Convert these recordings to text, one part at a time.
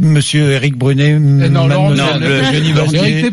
Monsieur Eric Brunet, non, Laurent Neumann.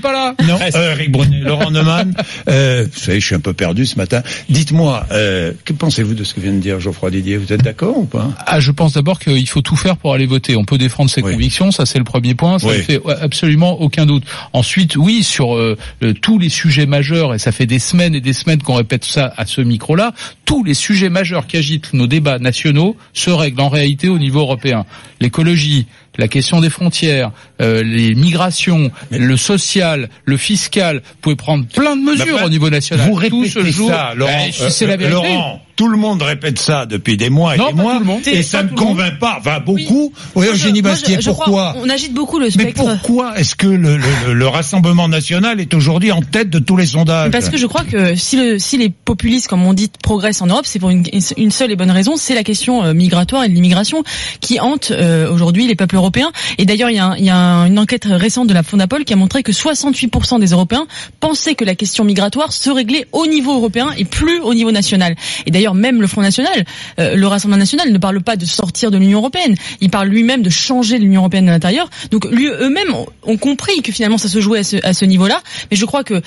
Pas là. Non, euh, Eric Brunet, Laurent Neumann. Euh, vous savez, je suis un peu perdu ce matin. Dites-moi, euh, que pensez-vous de ce que vient de dire Geoffroy Didier Vous êtes d'accord ou pas? Ah, je pense d'abord qu'il faut tout faire pour aller voter. On peut défendre ses Oui. convictions, ça c'est le premier point, ça Oui. ne fait ouais, absolument aucun doute. Ensuite, oui, sur euh, tous les sujets majeurs, et ça fait des semaines et des semaines qu'on répète ça à ce micro-là, tous les sujets majeurs qui agitent nos débats nationaux se règlent en réalité au niveau européen. L'écologie, la question des frontières, euh, les migrations, le social, le fiscal, vous pouvez prendre plein de mesures Bah, au niveau national. Vous Tout répétez ça, Laurent. Eh, euh, c'est la euh, vérité. Laurent, tout le monde répète ça depuis des mois et Non, des mois, et ça ne convainc pas. Enfin, beaucoup. Oui, Eugénie Bastier, pourquoi On agite beaucoup le Mais spectre. pourquoi est-ce que le, le- le Rassemblement national est aujourd'hui en tête de tous les sondages Parce que je crois que si, le, si les populistes, comme on dit, progressent en Europe, c'est pour une, une seule et bonne raison, c'est la question euh, migratoire et de l'immigration qui hante euh, aujourd'hui les peuples européens. Et d'ailleurs, il y a, un- il y a un- une enquête récente de la Fondapol qui a montré que 68% des Européens pensaient que la question migratoire se réglait au niveau européen et plus au niveau national. Et d'ailleurs, même le Front National, euh, le Rassemblement National ne parle pas de sortir de l'Union Européenne. Il parle lui-même de changer l'Union Européenne de l'intérieur. Donc lui, eux-mêmes ont, ont compris que finalement ça se jouait à ce, à ce niveau-là. Mais je crois que euh,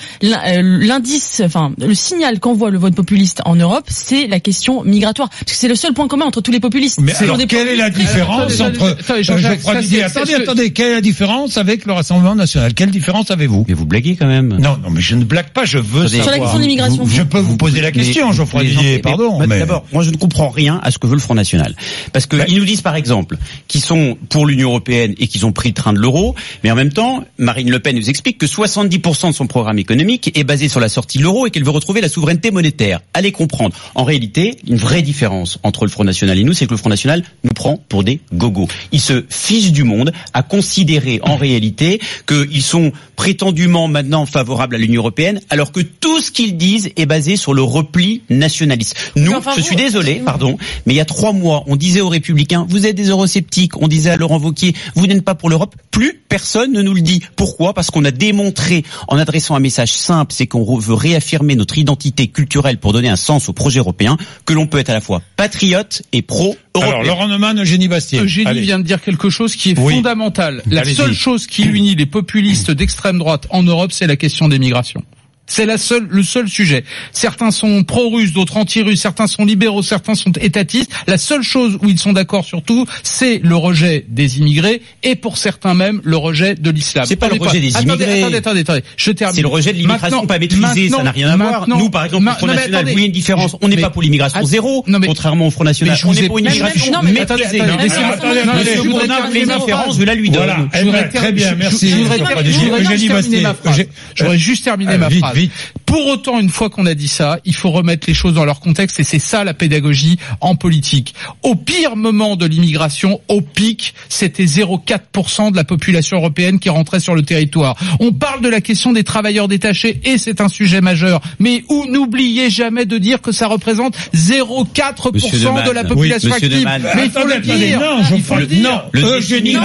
l'indice, enfin le signal qu'envoie le vote populiste en Europe, c'est la question migratoire. Parce que c'est le seul point commun entre tous les populistes. Mais alors, des quelle est la différence attendez, entre attendez, euh, Attendez, quelle est la différence avec le Rassemblement national? Quelle différence avez-vous? Mais vous blaguez quand même. Non, non, mais je ne blague pas, je veux Attendez. savoir. Sur la question de l'immigration. Je peux vous poser la question, Geoffroy Didier, mais- Mais D'abord, moi je ne comprends rien à ce que veut le Front National. Parce que Ben- ils nous disent par exemple qu'ils sont pour l'Union Européenne et qu'ils ont pris le train de l'euro, mais en même temps, Marine Le Pen nous explique que 70% de son programme économique est basé sur la sortie de l'euro et qu'elle veut retrouver la souveraineté monétaire. Allez comprendre. En réalité, une vraie différence entre le Front National et nous, c'est que le Front National nous prend pour des gogos. Ils se fichent du monde à considérer en réalité qu'ils sont prétendument maintenant favorables à l'Union Européenne, alors que tout ce qu'ils disent est basé sur le repli nationaliste. Nous, Enfin, je vous- suis désolé, pardon, mais il y a trois mois, on disait aux Républicains, vous êtes des eurosceptiques, on disait à Laurent Wauquiez, vous n'êtes pas pour l'Europe. Plus personne ne nous le dit. Pourquoi? Parce qu'on a démontré, en adressant un message simple, c'est qu'on veut réaffirmer notre identité culturelle pour donner un sens au projet européen, que l'on peut être à la fois patriote et pro-européen. alors Laurent Neumann, Eugénie Bastier. Eugénie Allez. vient de dire quelque chose qui est Oui. fondamental. La seule chose qui unit les populistes d'extrême droite en Europe, c'est la question des migrations. C'est la seule, le seul sujet. Certains sont pro-russes, d'autres anti-russes, certains sont libéraux, certains sont étatistes. La seule chose où ils sont d'accord surtout, c'est le rejet des immigrés et pour certains même le rejet de l'islam. C'est pas le Attendez, rejet des attendez, immigrés. Attendez, attendez, attendez. Je termine. C'est le rejet de l'immigration pas maîtrisée, ça n'a rien à voir. Nous, par exemple, au Front non, National, attendez. vous voyez une différence. On n'est pas pour l'immigration zéro, non, mais- contrairement au Front National. Mais je On vous est ai- pour une immigration non, mais attendez, maîtrisée. attendez, attendez, attendez, je les différences, je la lui donne. Eh ben, très bien, merci. Je voudrais, juste terminer ma phrase. vite. Pour autant, une fois qu'on a dit ça, il faut remettre les choses dans leur contexte et c'est ça la pédagogie en politique. Au pire moment de l'immigration, au pic, c'était 0,4% de la population européenne qui rentrait sur le territoire. On parle de la question des travailleurs détachés et c'est un sujet majeur. Mais où n'oubliez jamais de dire que ça représente 0,4% Monsieur Neumann. de la population Oui, active. Mais il faut le dire. non, je il faut le- dire. non. Eugénie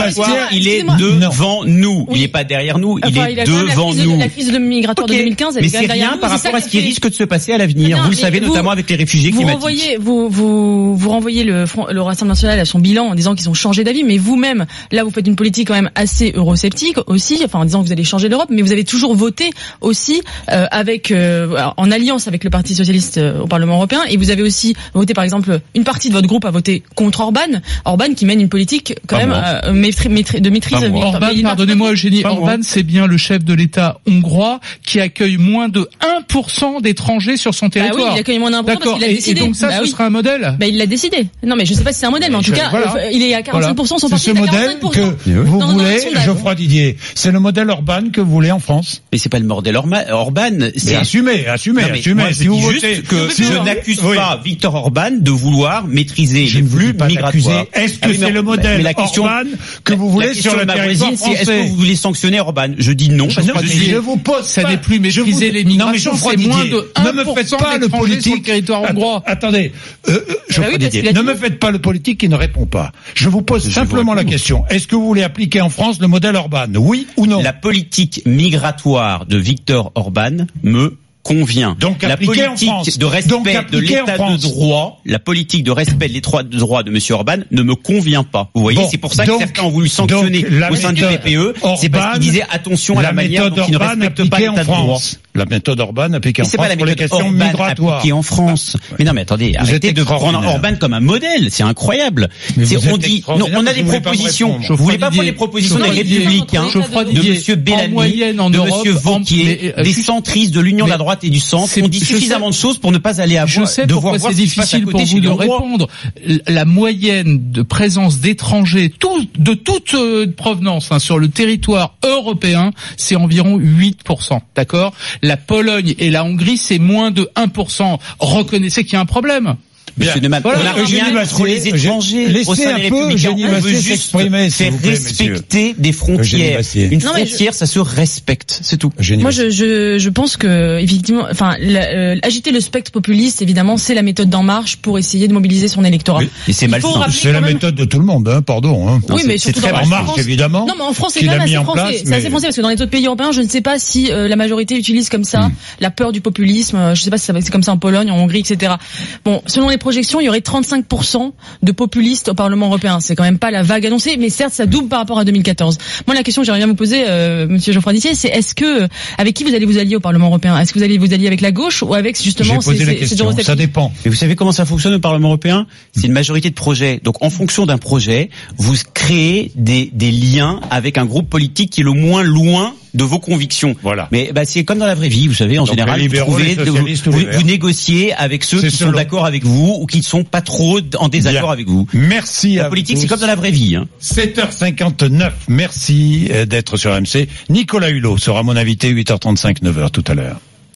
il est devant nous. Oui. Il n'est pas derrière nous, il est la devant crise de- nous. La crise de migratoire de 2015, elle Mais est derrière par c'est rapport ça à ce qui risque de se passer à l'avenir. Vous le savez vous- notamment avec les réfugiés vous climatiques. renvoyez, vous, vous, vous renvoyez le, Front- le Rassemblement national à son bilan en disant qu'ils ont changé d'avis, mais vous-même, là, vous faites une politique quand même assez eurosceptique aussi, enfin en disant que vous allez changer l'Europe, mais vous avez toujours voté aussi euh, avec, euh, en alliance avec le Parti socialiste euh, au Parlement européen, et vous avez aussi voté, par exemple, une partie de votre groupe a voté contre Orban, Orban qui mène une politique quand Pas même euh, maîtri- maîtri- de maîtrise. Orban, pardonnez-moi Eugénie. Orban c'est bien le chef de l'État hongrois qui accueille moins de 1% d'étrangers sur son Bah oui, territoire. il accueille moins d'un pour cent parce D'accord. Et, et donc ça, Bah ce oui. sera un modèle? Bah, il l'a décidé. Non, mais je sais pas si c'est un modèle, mais en tout Je- cas, voilà. euh, il est à 45%, son C'est parti ce est à modèle 45%. que vous Dans- dans le voulez, sondage. Geoffroy Didier. C'est le modèle Orban que vous voulez en France? Mais c'est pas le modèle Orma- Orban. C'est assumez. moi, je si vous votez, juste que si je n'accuse Oui. pas Victor Orban de vouloir maîtriser les ne flux migratoires. Est-ce Ah que mais- c'est le modèle mais la question, Orban que vous voulez sur le territoire voisine, c'est est-ce français que vous voulez sanctionner Orban? Je dis non. je, je je vous pose Ça n'est plus je maîtriser vous- les Non, mais migrations, Geoffroy c'est moins de Ne me 1% faites pas le d'étrangers sur le politique. territoire hongrois. Attendez, euh, euh, Geoffroy oui, parce Didier, qu'il a ne me faites pas le politique qui ne répond pas. Je vous pose Je simplement vous la question. Est-ce que vous voulez appliquer en France le modèle Orban? Oui ou non? La politique migratoire de Victor Orban me convient. Donc la en politique France. de respect Donc de l'état de droit, la politique de respect de l'état de droit de Monsieur Orban ne me convient pas. Vous voyez, Bon, c'est pour ça donc- que certains ont voulu sanctionner la au sein du PPE. C'est parce qu'ils disaient attention à la, manière méthode dont ils ne respectent pas l'état de droit. France. La méthode Orban appliquée en Mais c'est pas France la pour les questions Orban migratoires. appliquée en France. Mais non, mais attendez, Vous arrêtez êtes de prendre. Orban comme un modèle. C'est incroyable. Mais C'est- vous on dit, non, on a des propositions. Vous voulez pas prendre les propositions des républicains, de Monsieur Bellamy, de Monsieur Vauquier, des centristes de l'Union de la droite et du centre. On dit suffisamment de choses pour ne pas aller à Je sais pourquoi voir c'est difficile pour vous de répondre. La moyenne de présence d'étrangers, tout, de toute euh, provenance hein, sur le territoire européen, c'est environ 8%. D'accord? La Pologne et la Hongrie, c'est moins de 1%. Reconnaissez qu'il y a un problème. Monsieur Neumann, Voilà, on Eugénie rien contre les étrangers laissez au sein un des peu républicains. Eugénie On veut juste faire plaît, respecter des frontières. Une Non, mais je- frontière, ça se respecte, c'est tout. Eugénie Moi, je, je, je pense que effectivement, enfin, la- euh, agiter le spectre populiste, évidemment, c'est la méthode d'En Marche pour essayer de mobiliser son électorat. Oui, et c'est malsain. C'est la même- méthode de tout le monde, hein, pardon. Hein. Oui, c'est- mais c'est surtout En marche, évidemment. Non, mais en France, c'est quand a même assez français. C'est assez français parce que dans les autres pays européens, je ne sais pas si euh, la majorité utilise comme ça la peur du populisme. euh, Je ne sais pas si c'est comme ça en Pologne, en Hongrie, etc. Bon, selon les projections, il y aurait 35% de populistes au Parlement européen. C'est quand même pas la vague annoncée, mais certes, ça double par rapport à 2014. Moi, la question que j'aimerais bien vous poser, euh, Monsieur Geoffroy Dissier, c'est est-ce que avec qui vous allez vous allier au Parlement européen? Est-ce que vous allez vous allier avec la gauche ou avec justement ces- la ces question. Ça dépend. Et vous savez comment ça fonctionne au Parlement européen? C'est une majorité de projets. Donc en fonction d'un projet, vous créez des, des liens avec un groupe politique qui est le moins loin de vos convictions. Voilà. Mais bah, c'est comme dans la vraie vie, vous savez, en Donc, général, vous, trouvez- vous, négociez avec ceux qui sont d'accord avec vous ou qui ne sont pas trop en désaccord Bien. avec vous. Merci La politique, c'est comme dans la vraie vie. Hein. 7h59. Merci euh, d'être sur MC. Nicolas Hulot sera mon invité 8h35, 9h tout à l'heure.